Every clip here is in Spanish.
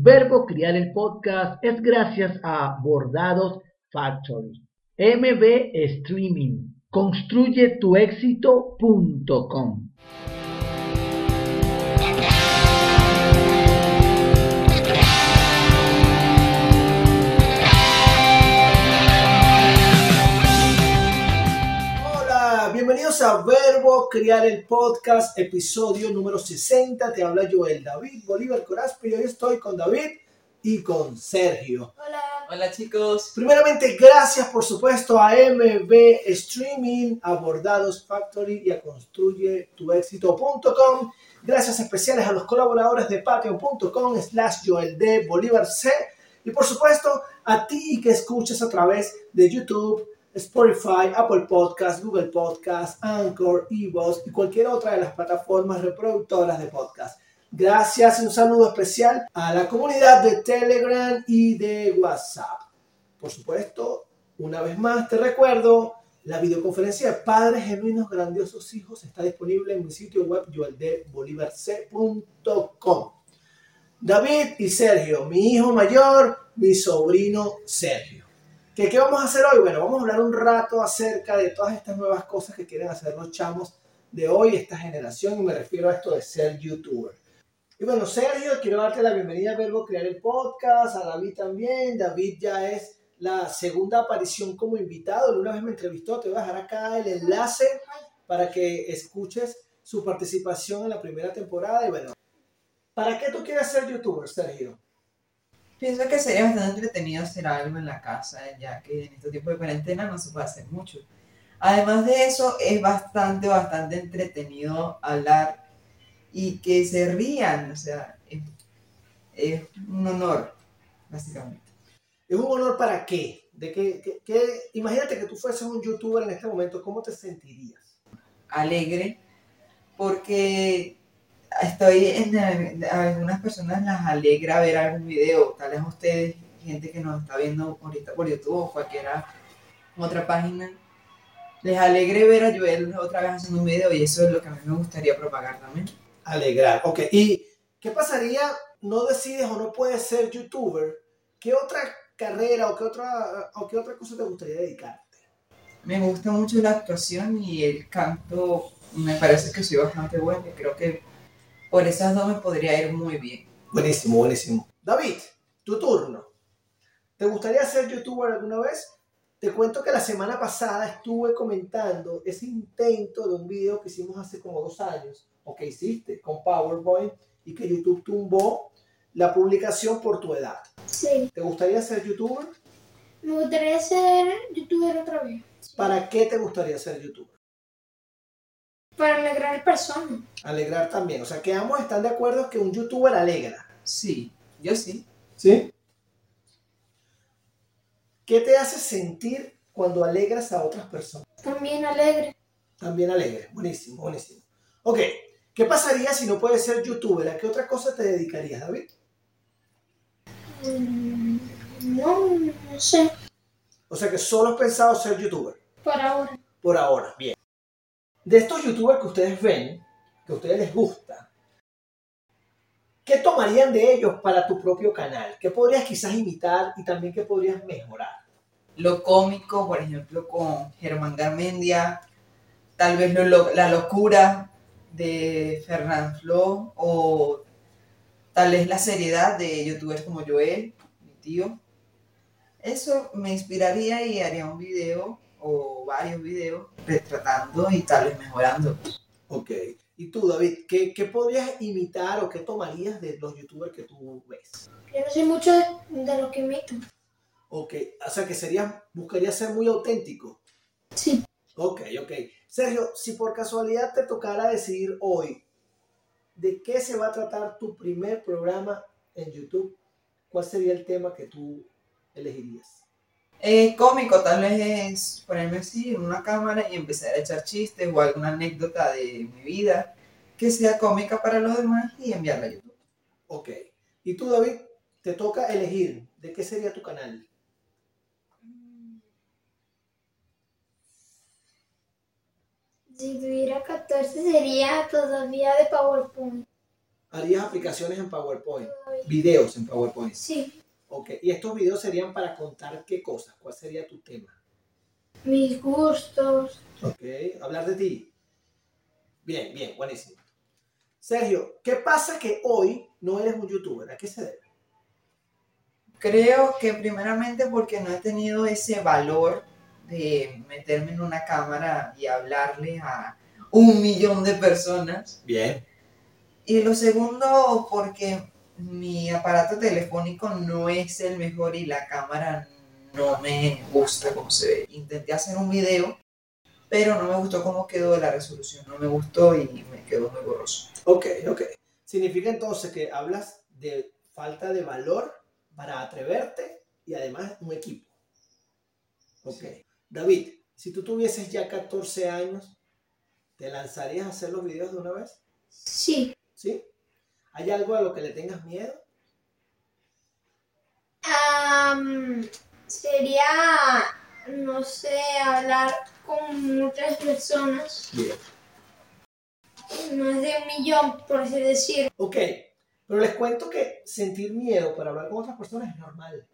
Verbo Criar el Podcast es gracias a Bordados Factory. MB Streaming. Construye tu. Bienvenidos a Verbo Criar el Podcast, episodio número 60. Te habla Joel David Bolívar Corazpi y hoy estoy con David y con Sergio. Hola. Hola chicos. Primeramente, gracias por supuesto a MB Streaming, a Bordados Factory y a construyetuexito.com. Gracias especiales a los colaboradores de patreon.com slash Joel D. Bolívar C. Y por supuesto a ti que escuchas a través de YouTube, Spotify, Apple Podcast, Google Podcast, Anchor, Evox y cualquier otra de las plataformas reproductoras de podcast. Gracias y un saludo especial a la comunidad de Telegram y de WhatsApp. Por supuesto, una vez más te recuerdo, la videoconferencia de Padres Genuinos Grandiosos Hijos está disponible en mi sitio web joeldebolivarc.com. David y Sergio, mi hijo mayor, mi sobrino Sergio. ¿Qué, ¿Qué vamos a hacer hoy? Bueno, vamos a hablar un rato acerca de todas estas nuevas cosas que quieren hacer los chamos de hoy, esta generación, y me refiero a esto de ser youtuber. Y bueno, Sergio, quiero darte la bienvenida a Verbo Crear el Podcast, a David también. David ya es la segunda aparición como invitado. Una vez me entrevistó, te voy a dejar acá el enlace para que escuches su participación en la primera temporada. Y bueno, ¿para qué tú quieres ser youtuber, Sergio? Pienso que sería bastante entretenido hacer algo en la casa, ya que en este tiempo de cuarentena no se puede hacer mucho. Además de eso, es bastante, bastante entretenido hablar y que se rían, o sea, es, es un honor, básicamente. ¿Es un honor para qué? De que, que- que- imagínate que tú fueses un youtuber en este momento, ¿cómo te sentirías? Alegre, porque estoy en, a algunas personas las alegra ver algún video, tal vez ustedes, gente que nos está viendo ahorita por YouTube o cualquiera otra página, les alegre ver a Joel otra vez haciendo un video y eso es lo que a mí me gustaría propagar también. Alegrar, ok. ¿Y qué pasaría? No decides o no puedes ser youtuber. ¿Qué otra carrera o qué otra, o qué otra cosa te gustaría dedicarte? Me gusta mucho la actuación y el canto, me parece que soy bastante bueno y creo que por esas dos me podría ir muy bien. Buenísimo, buenísimo. David, tu turno. ¿Te gustaría ser youtuber alguna vez? Te cuento que la semana pasada estuve comentando ese intento de un video que hicimos hace como dos años, o que hiciste con PowerPoint, y que YouTube tumbó la publicación por tu edad. Sí. ¿Te gustaría ser youtuber? Me gustaría ser youtuber otra vez. Sí. ¿Para qué te gustaría ser youtuber? Para alegrar personas. Alegrar también. O sea, que ambos están de acuerdo que un youtuber alegra. Sí, yo sí. ¿Sí? ¿Qué te hace sentir cuando alegras a otras personas? También alegre. También alegre. Buenísimo, buenísimo. Ok, ¿qué pasaría si no puedes ser youtuber? ¿A qué otra cosa te dedicarías, David? Mm, No, no sé. O sea que solo has pensado ser youtuber. Por ahora. Por ahora, bien. De estos youtubers que ustedes ven, que a ustedes les gusta, ¿qué tomarían de ellos para tu propio canal? ¿Qué podrías quizás imitar y también qué podrías mejorar? Lo cómico, por ejemplo, con Germán Garmendia, tal vez la locura de Fernán Flo o tal vez la seriedad de youtubers como Joel, mi tío. Eso me inspiraría y haría un video o varios videos retratando y tal vez mejorando. Ok. Y tú, David, ¿qué, qué podrías imitar o qué tomarías de los youtubers que tú ves? Yo no sé mucho de, de lo que imitan. Ok. O sea que serías, buscarías ser muy auténtico. Sí. Ok, ok. Sergio, si por casualidad te tocara decidir hoy de qué se va a tratar tu primer programa en YouTube, ¿cuál sería el tema que tú elegirías? Eh, cómico tal vez es ponerme así en una cámara y empezar a echar chistes o alguna anécdota de mi vida que sea cómica para los demás y enviarla a YouTube. Ok. Y tú, David, te toca elegir de qué sería tu canal. Si tuviera 14 sería todavía de PowerPoint. Harías aplicaciones en PowerPoint, videos en PowerPoint. Sí, Ok, y estos videos serían para contar qué cosas, cuál sería tu tema. mis gustos. Ok, hablar de ti. Bien, bien, buenísimo. Sergio, ¿qué pasa que hoy no eres un youtuber? ¿A qué se debe? Creo que primeramente porque no he tenido ese valor de meterme en una cámara y hablarle a un millón de personas. Bien. Y lo segundo porque mi aparato telefónico no es el mejor y la cámara no me gusta cómo se ve. Intenté hacer un video, pero no me gustó cómo quedó la resolución. No me gustó y me quedó muy borroso. Ok, ok. Significa entonces que hablas de falta de valor para atreverte y además un equipo. Ok. David, si tú tuvieses ya 14 años, ¿te lanzarías a hacer los videos de una vez? Sí. ¿Sí? ¿Hay algo a lo que le tengas miedo? Am, sería, no sé, hablar con muchas personas. Bien. Más de un millón, por así decir. Ok, pero les cuento que sentir miedo para hablar con otras personas es normal.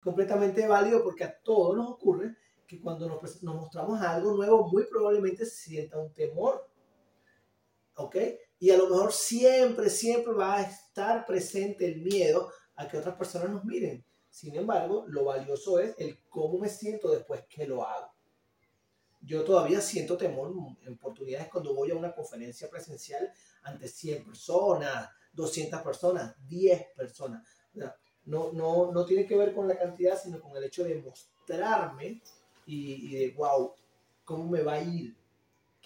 Completamente válido porque a todos nos ocurre que cuando nos, mostramos algo nuevo, muy probablemente se sienta un temor. ¿Ok? Y a lo mejor siempre, siempre va a estar presente el miedo a que otras personas nos miren. Sin embargo, lo valioso es el cómo me siento después que lo hago. Yo todavía siento temor en oportunidades cuando voy a una conferencia presencial ante 100 personas, 200 personas, 10 personas. No, no, no tiene que ver con la cantidad, sino con el hecho de mostrarme y de, wow, ¿cómo me va a ir?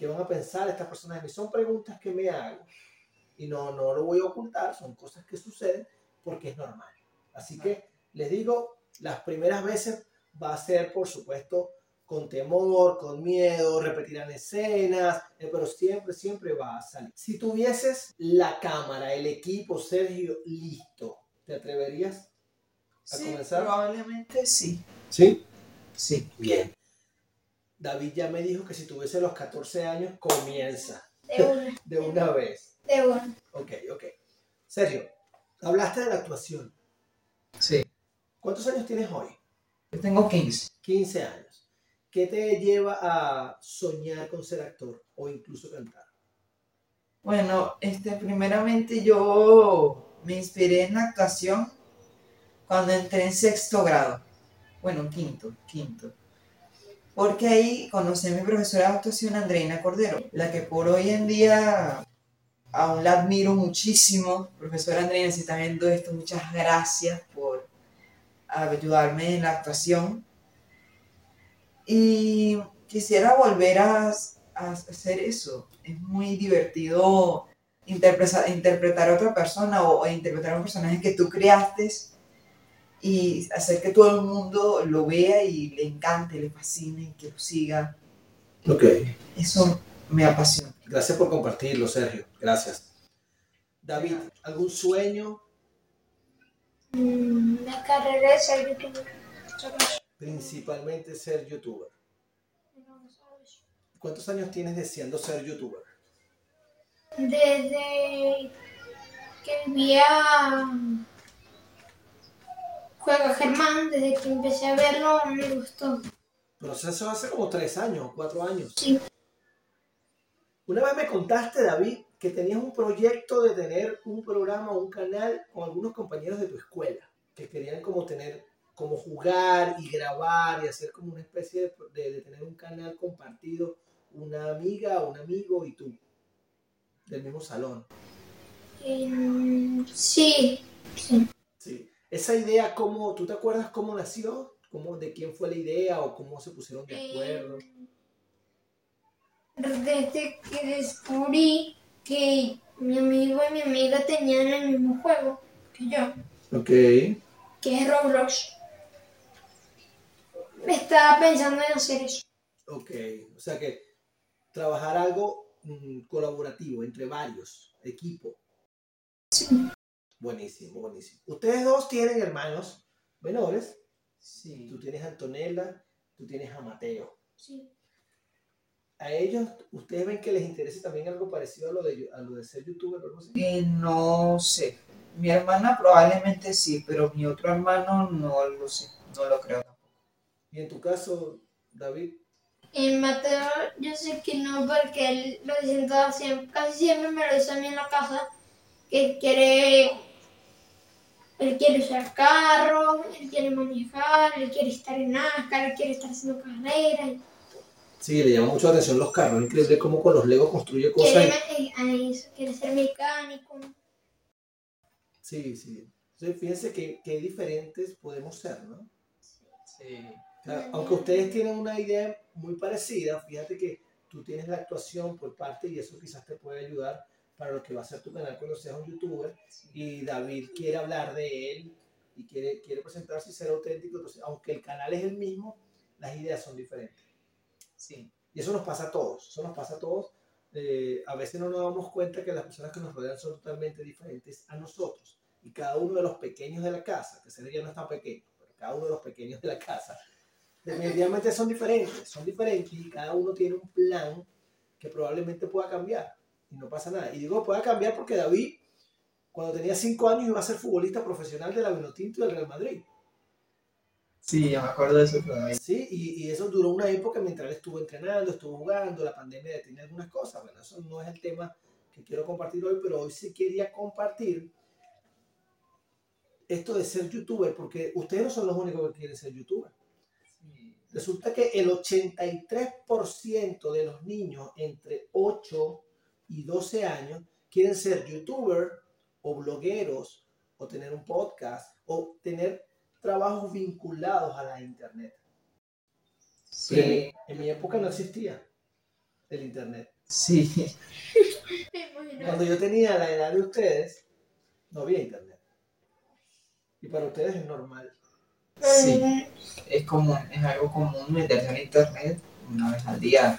¿Qué van a pensar estas personas de mí? Son preguntas que me hago y no, no lo voy a ocultar, son cosas que suceden porque es normal. Así que les digo, las primeras veces va a ser, por supuesto, con temor, con miedo, repetirán escenas, eh, pero siempre, siempre va a salir. Si tuvieses la cámara, el equipo, Sergio, listo, ¿te atreverías? ¿A Sí, comenzar? probablemente sí. Sí. Sí. Bien. David ya me dijo que si tuviese los 14 años, comienza De una. de una vez. De una. Ok, ok. Sergio, hablaste de la actuación. Sí. ¿Cuántos años tienes hoy? Yo tengo 15. 15 años. ¿Qué te lleva a soñar con ser actor o incluso cantar? Bueno, este, primeramente yo me inspiré en la actuación cuando entré en sexto grado. Bueno, quinto, quinto. Porque ahí conocí a mi profesora de actuación, Andreina Cordero, la que por hoy en día aún la admiro muchísimo. Profesora Andreina, si está viendo esto, muchas gracias por ayudarme en la actuación. Y quisiera volver a, hacer eso. Es muy divertido interpreta- interpretar a otra persona o, o interpretar a un personaje que tú creaste y hacer que todo el mundo lo vea y le encante, le fascine y que lo siga. Ok. Eso me apasiona. Gracias por compartirlo, Sergio. Gracias. David, ¿algún sueño? Mm, La carrera de ser youtuber. Principalmente ser youtuber. ¿Cuántos años tienes deseando ser youtuber? Desde que vivía Juega Germán, desde que empecé a verlo me gustó. Proceso hace como tres años, cuatro años. Sí. Una vez me contaste, David, que tenías un proyecto de tener un programa o un canal con algunos compañeros de tu escuela, que querían como tener, como jugar y grabar y hacer como una especie de, de- de tener un canal compartido, una amiga, un amigo y tú, del mismo salón. Sí, sí. Sí. Esa idea, ¿cómo, ¿tú te acuerdas cómo nació? ¿Cómo, ¿De quién fue la idea o cómo se pusieron de acuerdo? Em, Desde que descubrí que mi amigo y mi amiga tenían el mismo juego que yo, Ok. que es Roblox, estaba pensando en hacer eso. Ok, o sea que trabajar algo mm, colaborativo entre varios, equipo. Sí. Buenísimo, buenísimo. Ustedes dos tienen hermanos menores. Sí. Tú tienes a Antonella, tú tienes a Mateo. Sí. a ellos, ¿ustedes ven que les interese también algo parecido a lo de, a lo de ser youtuber o algo así? Eh, no sé. Mi hermana probablemente sí, pero mi otro hermano no lo sé. No lo creo tampoco. Y en tu caso, David, En Mateo yo sé que no, porque él lo dice todo siempre, casi siempre me lo dice a mí en la casa, que él quiere, él quiere usar carro, él quiere manejar, él quiere estar en NASCAR, él quiere estar haciendo carreras, sí, le llama mucho la atención los carros. Es increíble cómo con los Legos construye cosas. quiere, eso, quiere ser mecánico. Sí, sí. Entonces, fíjense que, que diferentes podemos ser, ¿no? Sí. O sea, aunque ustedes tienen una idea muy parecida, fíjate que tú tienes la actuación por parte y eso quizás te puede ayudar para lo que va a ser tu canal cuando seas un youtuber y David quiere hablar de él y quiere, quiere presentarse y ser auténtico, entonces aunque el canal es el mismo, las ideas son diferentes. Sí. Y eso nos pasa a todos, eso nos pasa a todos. Eh, a veces no nos damos cuenta que las personas que nos rodean son totalmente diferentes a nosotros. Y cada uno de los pequeños de la casa, que ese ya no está pequeño, pero cada uno de los pequeños de la casa, definitivamente son diferentes, son diferentes y cada uno tiene un plan que probablemente pueda cambiar y no pasa nada. Y digo pueda cambiar porque David, cuando tenía 5 años, iba a ser futbolista profesional de la Vinotinto y del Real Madrid. Sí, yo me acuerdo de eso todavía. Sí, y, y eso duró una época mientras él estuvo entrenando, estuvo jugando, la pandemia detiene algunas cosas. Bueno, eso no es el tema que quiero compartir hoy, pero hoy sí quería compartir esto de ser youtuber, porque ustedes no son los únicos que quieren ser youtuber. Sí. Resulta que el 83% de los niños entre 8 y 12 años quieren ser youtuber o blogueros o tener un podcast o tener trabajos vinculados a la internet. Pero en, mi, Sí. en mi época no existía el internet. Sí. Cuando yo tenía la edad de ustedes, no había internet. Y para ustedes es normal. Sí. Es común, es algo común meterse en internet una vez al día.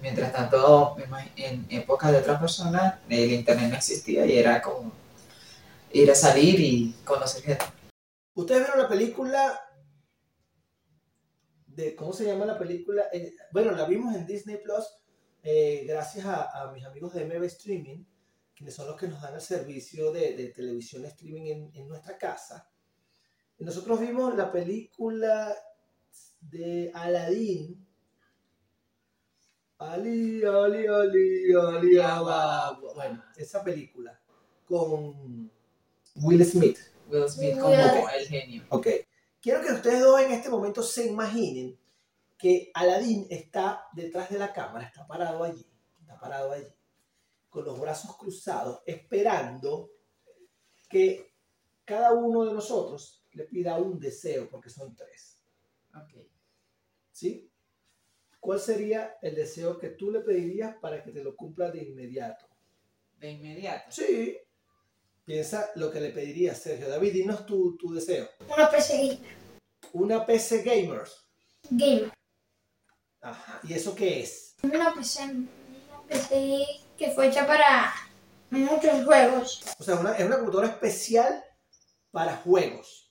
Mientras tanto, en épocas de otras personas, el internet no existía y era como ir a salir y conocer gente. Ustedes vieron la película de, ¿cómo se llama la película? Eh, bueno, la vimos en Disney Plus eh, gracias a, mis amigos de MB Streaming, quienes son los que nos dan el servicio de, de televisión streaming en, en nuestra casa. Nosotros vimos la película de Aladdin. Ali, Ali, Ali, Ali, Abba. Bueno, esa película con Will Smith. Will Smith como el genio. Ok. Quiero que ustedes dos en este momento se imaginen que Aladdin está detrás de la cámara, está parado allí, está parado allí, con los brazos cruzados, esperando que cada uno de nosotros le pida un deseo, porque son tres. Ok. ¿Sí? ¿Cuál sería el deseo que tú le pedirías para que te lo cumpla de inmediato? De inmediato. Sí. Piensa lo que le pedirías, Sergio. David, dinos tu, tu deseo. Una PC Una PC Gamers. gamer. Ajá. ¿Y eso qué es? Una PC, una PC que fue hecha para muchos juegos. O sea, una- es una computadora especial para juegos.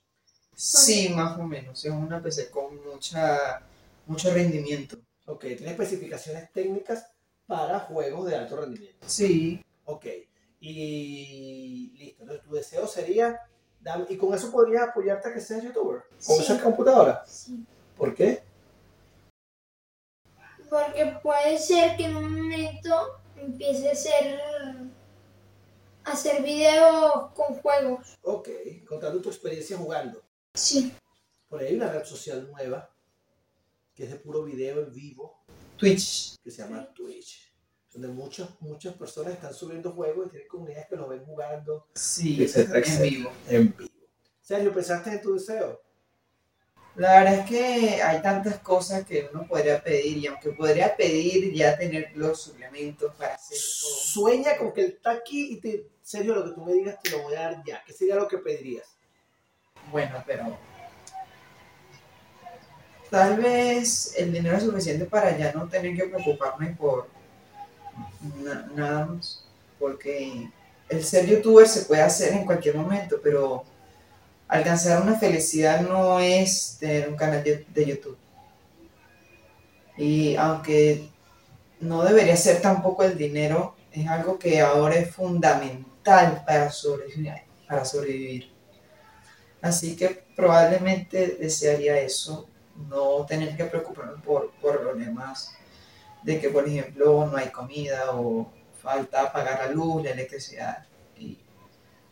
Sí, más o menos. Es una PC con mucha, mucho rendimiento. Ok, tiene especificaciones técnicas para juegos de alto rendimiento. Sí. Ok, y listo. Entonces tu deseo sería, y con eso podrías apoyarte a que seas youtuber. Con Sí. esa computadora. Sí. ¿Por qué? Porque puede ser que en un momento empiece a hacer, a hacer videos con juegos. Ok, contando tu experiencia jugando. Sí. Por ahí hay una red social nueva que es de puro video en vivo Twitch. que se llama Twitch. Donde muchas, muchas personas están subiendo juegos y tienen comunidades que los ven jugando Sí, Etcétera, en etcétera. vivo. en vivo. Sergio, ¿pensaste en tu deseo? La verdad es que hay tantas cosas que uno podría pedir y aunque podría pedir ya tener los suplementos para hacer todo. Sueña con que él está aquí y te, Sergio, lo que tú me digas te lo voy a dar ya. ¿Qué sería lo que pedirías? Bueno, pero tal vez el dinero es suficiente para ya no tener que preocuparme por na- nada más. Porque el ser youtuber se puede hacer en cualquier momento, pero alcanzar una felicidad no es tener un canal de, de YouTube. Y aunque no debería ser tampoco el dinero, es algo que ahora es fundamental para sobrevivir. Para sobrevivir. Así que probablemente desearía eso, no tener que preocuparme por, por problemas de que, por ejemplo, no hay comida o falta pagar la luz, la electricidad. Y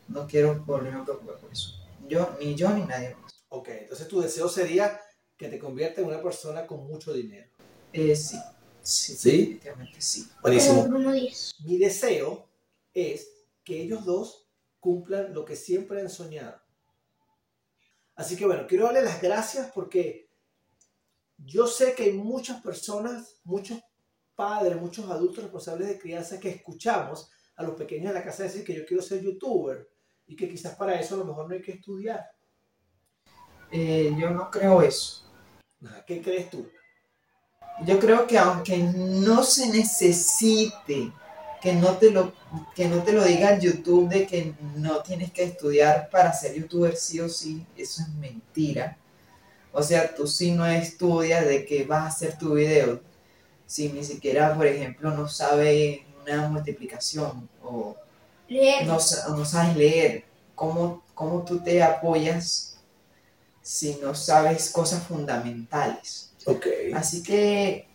no quiero volverme a preocupar por eso. Yo, ni yo ni nadie más. Ok, entonces tu deseo sería que te convierta en una persona con mucho dinero. Eh, sí, sí, ¿Sí? definitivamente sí. Buenísimo. Mi deseo es que ellos dos cumplan lo que siempre han soñado. Así que bueno, quiero darle las gracias porque yo sé que hay muchas personas, muchos padres, muchos adultos responsables de crianza que escuchamos a los pequeños de la casa decir que yo quiero ser youtuber y que quizás para eso a lo mejor no hay que estudiar. Eh, yo no creo eso. ¿Qué crees tú? Yo creo que aunque no se necesite que no te lo, que no te lo diga YouTube de que no tienes que estudiar para ser youtuber sí o sí, eso es mentira. O sea, tú sí no estudias de que vas a hacer tu video. Si ni siquiera, por ejemplo, no sabes una multiplicación o Leer. no, sa- no sabes leer, ¿cómo, ¿cómo tú te apoyas si no sabes cosas fundamentales? Ok. Así que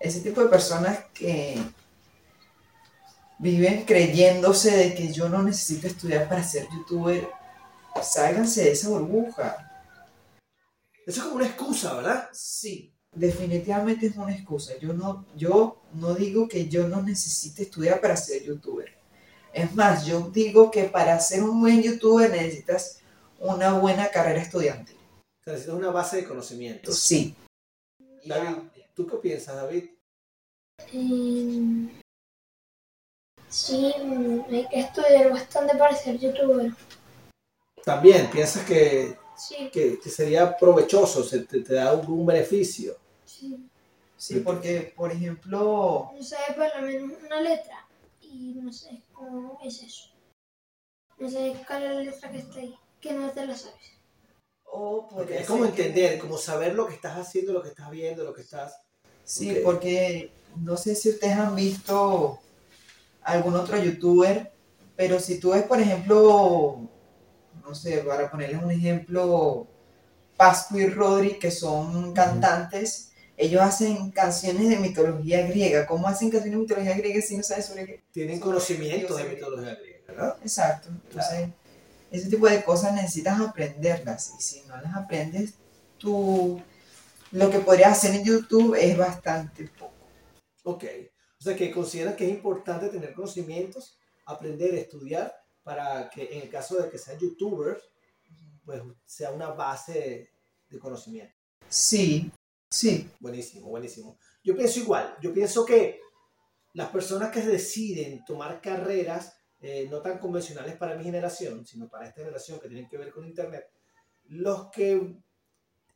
ese tipo de personas que viven creyéndose de que yo no necesito estudiar para ser youtuber, sálganse de esa burbuja. Eso es como una excusa, ¿verdad? Sí, definitivamente es una excusa. Yo no, yo no digo que yo no necesite estudiar para ser youtuber. Es más, yo digo que para ser un buen youtuber necesitas una buena carrera estudiantil. Necesitas una base de conocimiento. Sí. David, ¿tú qué piensas, David? Eh, sí, hay que estudiar bastante para ser youtuber. También piensas que, Sí, que, que sería provechoso, se te, te da algún beneficio. sí. Sí, porque, por ejemplo, No sabes por lo menos una letra y no sé cómo es eso. No sé cuál es la letra que está ahí, que no te la sabes. o Porque podría es como que- entender, como saber lo que estás haciendo, lo que estás viendo, lo que estás... Sí, porque no sé si ustedes han visto algún otro youtuber, pero si tú ves, por ejemplo, no sé, para ponerles un ejemplo, Pascu y Rodri, que son cantantes, ellos hacen canciones de mitología griega. ¿Cómo hacen canciones de mitología griega si no sabes sobre qué? Tienen Sobre conocimiento de mitología griega, ¿verdad? Exacto. Entonces, ese tipo de cosas necesitas aprenderlas. Y si no las aprendes, tú lo que podrías hacer en YouTube es bastante poco. Ok. O sea, que consideran que es importante tener conocimientos, aprender, estudiar, para que en el caso de que sean youtubers, pues sea una base de conocimiento. Sí, sí. Buenísimo, buenísimo. Yo pienso igual. Yo pienso que las personas que deciden tomar carreras eh, no tan convencionales para mi generación, sino para esta generación que tienen que ver con Internet, los que,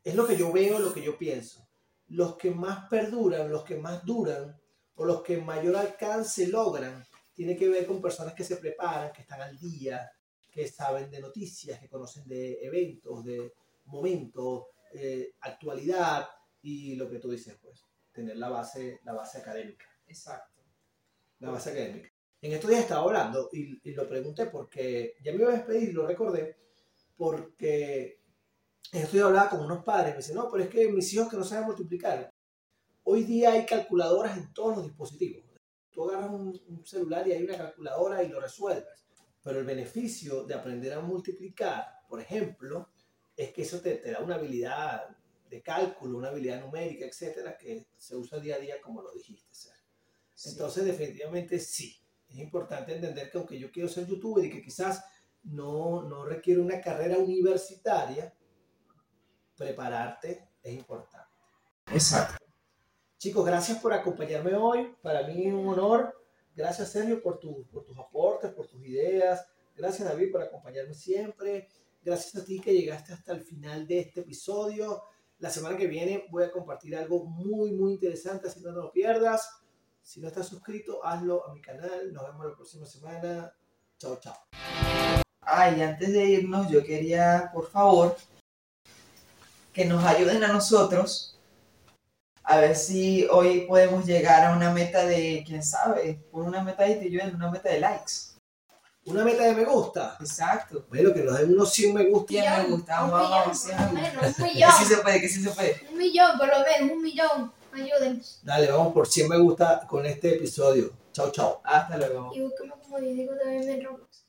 es lo que yo veo, lo que yo pienso, los que más perduran, los que más duran, o los que mayor alcance logran, tiene que ver con personas que se preparan, que están al día, que saben de noticias, que conocen de eventos, de momentos, eh, actualidad y lo que tú dices, pues, tener la base, la base académica. Exacto. La base académica. En estos días estaba hablando y, y lo pregunté porque ya me iba a despedir, lo recordé, porque en estos días hablaba con unos padres, me dicen, no, pero es que mis hijos que no saben multiplicar. Hoy día hay calculadoras en todos los dispositivos. Tú agarras un, un celular y hay una calculadora y lo resuelves. Pero el beneficio de aprender a multiplicar, por ejemplo, es que eso te, te da una habilidad de cálculo, una habilidad numérica, etcétera, que se usa día a día como lo dijiste. Entonces, definitivamente sí. Es importante entender que aunque yo quiero ser youtuber y que quizás no, no requiere una carrera universitaria, prepararte es importante. Exacto. Chicos, gracias por acompañarme hoy. Para mí es un honor. Gracias, Sergio, por, tu- por tus aportes, por tus ideas. Gracias, David, por acompañarme siempre. Gracias a ti que llegaste hasta el final de este episodio. La semana que viene voy a compartir algo muy, muy interesante, así no te lo pierdas. Si no estás suscrito, hazlo a mi canal. Nos vemos la próxima semana. Chao, chao. Ay, antes de irnos, yo quería, por favor, que nos ayuden a nosotros A ver si hoy podemos llegar a una meta de, quién sabe, por una meta de Tiyuel, una meta de likes. Una meta de me gusta. Exacto. Bueno, que nos den unos 100 me gusta. 100 me gusta, un vamos, millón, vamos, 100 por lo me menos, gusta. un Que millón. sí se puede, que sí se puede. Un millón, por lo menos, un millón. Ayúdennos. Dale, vamos por 100 me gusta con este episodio. Chao, chao. Hasta luego. Y búsqueme como yo digo también en Roblox.